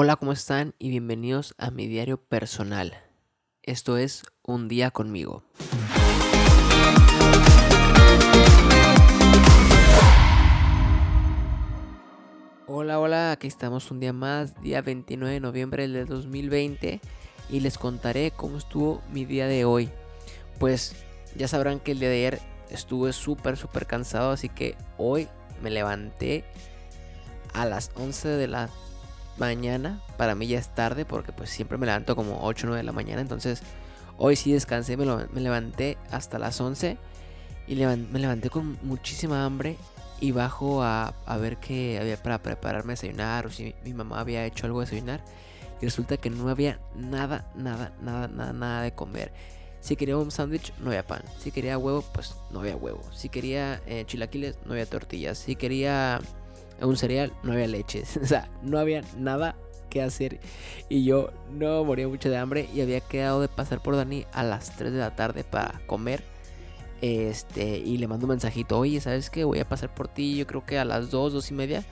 Hola, ¿cómo están? Y bienvenidos a mi diario personal. Esto es Un día conmigo. Hola, hola, aquí estamos un día más, día 29 de noviembre del 2020 y les contaré cómo estuvo mi día de hoy. Pues ya sabrán que el día de ayer estuve súper, súper cansado, así que hoy me levanté a las 11 de la mañana. Para mí ya es tarde porque pues siempre me levanto como 8 o 9 de la mañana. Entonces hoy sí descansé, me, levanté hasta las 11 y me levanté con muchísima hambre y bajo a, ver qué había para prepararme desayunar o si mi mamá había hecho algo de desayunar. Y resulta que no había nada, nada, nada, nada, nada de comer. Si quería un sándwich, no había pan. Si quería huevo, pues no había huevo. Si quería eh, chilaquiles, no había tortillas. Si quería un cereal, no había leche. o sea, no había nada que hacer. Y yo no moría mucho de hambre y había quedado de pasar por Dani a las 3 de la tarde para comer. Este, y le mando un mensajito, oye, ¿sabes qué? Voy a pasar por ti, yo creo que a las 2, 2 y media,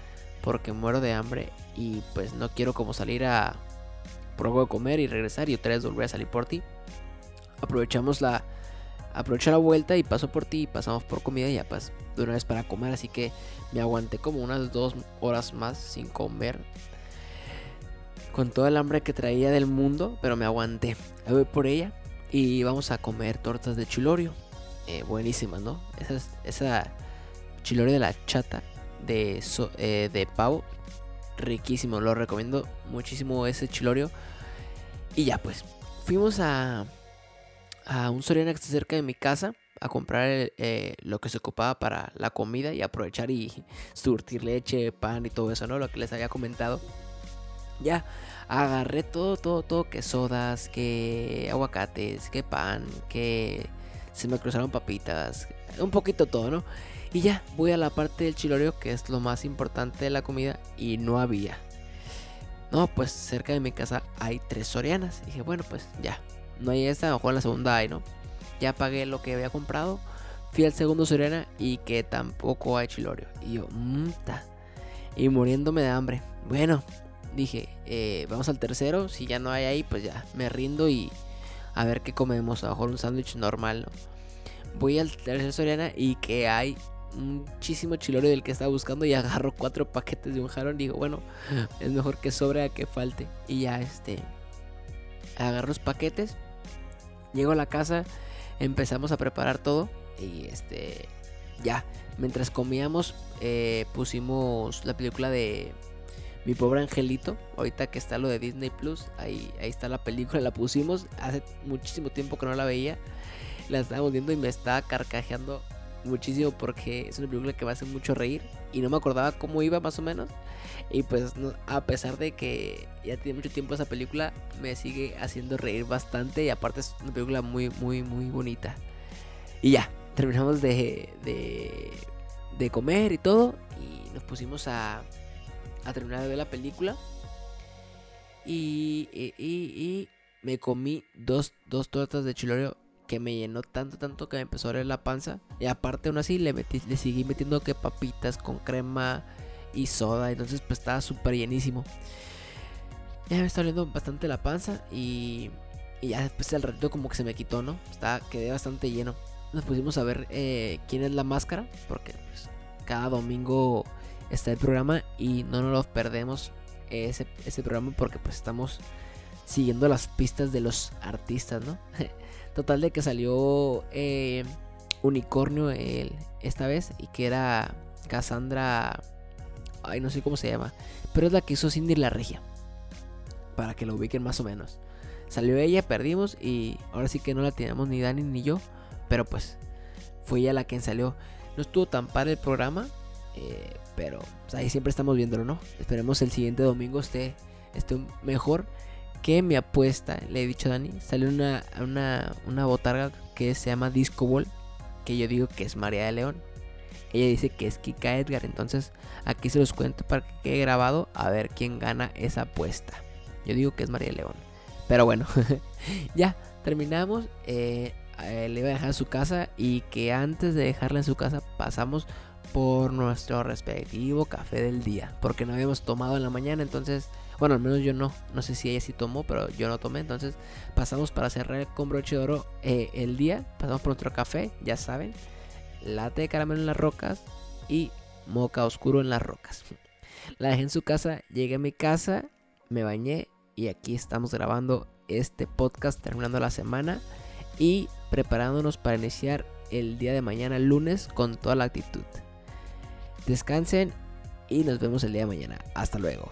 porque muero de hambre y pues no quiero como salir a por de comer y regresar y otra vez volver a salir por ti. Aprovechamos la, aproveché la vuelta y paso por ti y pasamos por comida y ya pues de una vez para comer. Así que me aguanté como unas dos horas más sin comer. Con todo el hambre que traía del mundo, pero me aguanté. voy por ella y vamos a comer tortas de chilorio. Eh, buenísimas, ¿no? Esa, esa chilorio de la chata de, eh, de pavo. Riquísimo, lo recomiendo muchísimo ese chilorio. Y ya pues, fuimos a, a un Soriana que está cerca de mi casa a comprar eh, lo que se ocupaba para la comida y aprovechar y surtir leche, pan y todo eso, ¿no? Lo que les había comentado. Ya, agarré todo, todo, todo, que sodas, que aguacates, que pan, que se me cruzaron papitas, un poquito todo, ¿no? Y ya, voy a la parte del chilorio, que es lo más importante de la comida, y no había. No, pues cerca de mi casa hay tres sorianas. dije, bueno, pues ya, no hay esta, a lo mejor en la segunda hay, ¿no? Ya pagué lo que había comprado. Fui al segundo Soriana y que tampoco hay chilorio. Y yo, mmm, Y muriéndome de hambre. Bueno, dije, eh, vamos al tercero. Si ya no hay ahí, pues ya me rindo y a ver qué comemos. A lo mejor un sándwich normal, ¿no? Voy al tercer Soriana y que hay muchísimo chilorio del que estaba buscando y agarro cuatro paquetes de un jarón. Digo, bueno, es mejor que sobre a que falte. Y ya este, agarro los paquetes, llego a la casa, empezamos a preparar todo y este ya, mientras comíamos eh, pusimos la película de Mi pobre angelito, ahorita que está lo de Disney Plus, ahí, ahí está la película, la pusimos, hace muchísimo tiempo que no la veía, la estábamos viendo y me estaba carcajeando muchísimo porque es una película que me hace mucho reír y no me acordaba cómo iba más o menos. Y pues a pesar de que ya tiene mucho tiempo esa película, me sigue haciendo reír bastante y aparte es una película muy, muy, muy bonita. Y ya, terminamos de, de, comer y todo y nos pusimos a, a terminar de ver la película. Y, y, y, me comí dos, dos tortas de chilorio que me llenó tanto, tanto que me empezó a doler la panza. Y aparte, aún así, le, metí, le seguí metiendo que papitas con crema y soda. Entonces, pues estaba súper llenísimo. Ya me está doliendo bastante la panza. Y, y ya después el ratito, como que se me quitó, ¿no? Estaba, quedé bastante lleno. Nos pusimos a ver eh, quién es la máscara. Porque pues, cada domingo está el programa. Y no nos perdemos ese, ese programa porque pues estamos siguiendo las pistas de los artistas, ¿no? Total de que salió eh, Unicornio esta vez y que era Cassandra... Ay, no sé cómo se llama. Pero es la que hizo Cindy la Regia. Para que lo ubiquen más o menos. Salió ella, perdimos y ahora sí que no la teníamos ni Dani ni yo. Pero pues fue ella la que salió. No estuvo tan padre el programa. Eh, pero pues, ahí siempre estamos viéndolo, ¿no? Esperemos el siguiente domingo esté, esté mejor que mi apuesta, le he dicho a Dani, salió una, una, botarga que se llama Disco Ball, que yo digo que es María de León. Ella dice que es Kika Edgar, entonces aquí se los cuento para que quede grabado a ver quién gana esa apuesta. Yo digo que es María de León. Pero bueno, ya terminamos. Eh, eh, le iba a dejar su casa y que antes de dejarla en su casa pasamos por nuestro respectivo café del día. Porque no habíamos tomado en la mañana, entonces Bueno, al menos yo no. No sé si ella sí tomó, pero yo no tomé. Entonces pasamos para cerrar con broche de oro eh, el día. Pasamos por nuestro café, ya saben. Late de caramelo en las rocas y moca oscuro en las rocas. La dejé en su casa, llegué a mi casa, me bañé y aquí estamos grabando este podcast terminando la semana y preparándonos para iniciar el día de mañana, lunes, con toda la actitud. Descansen y nos vemos el día de mañana. Hasta luego.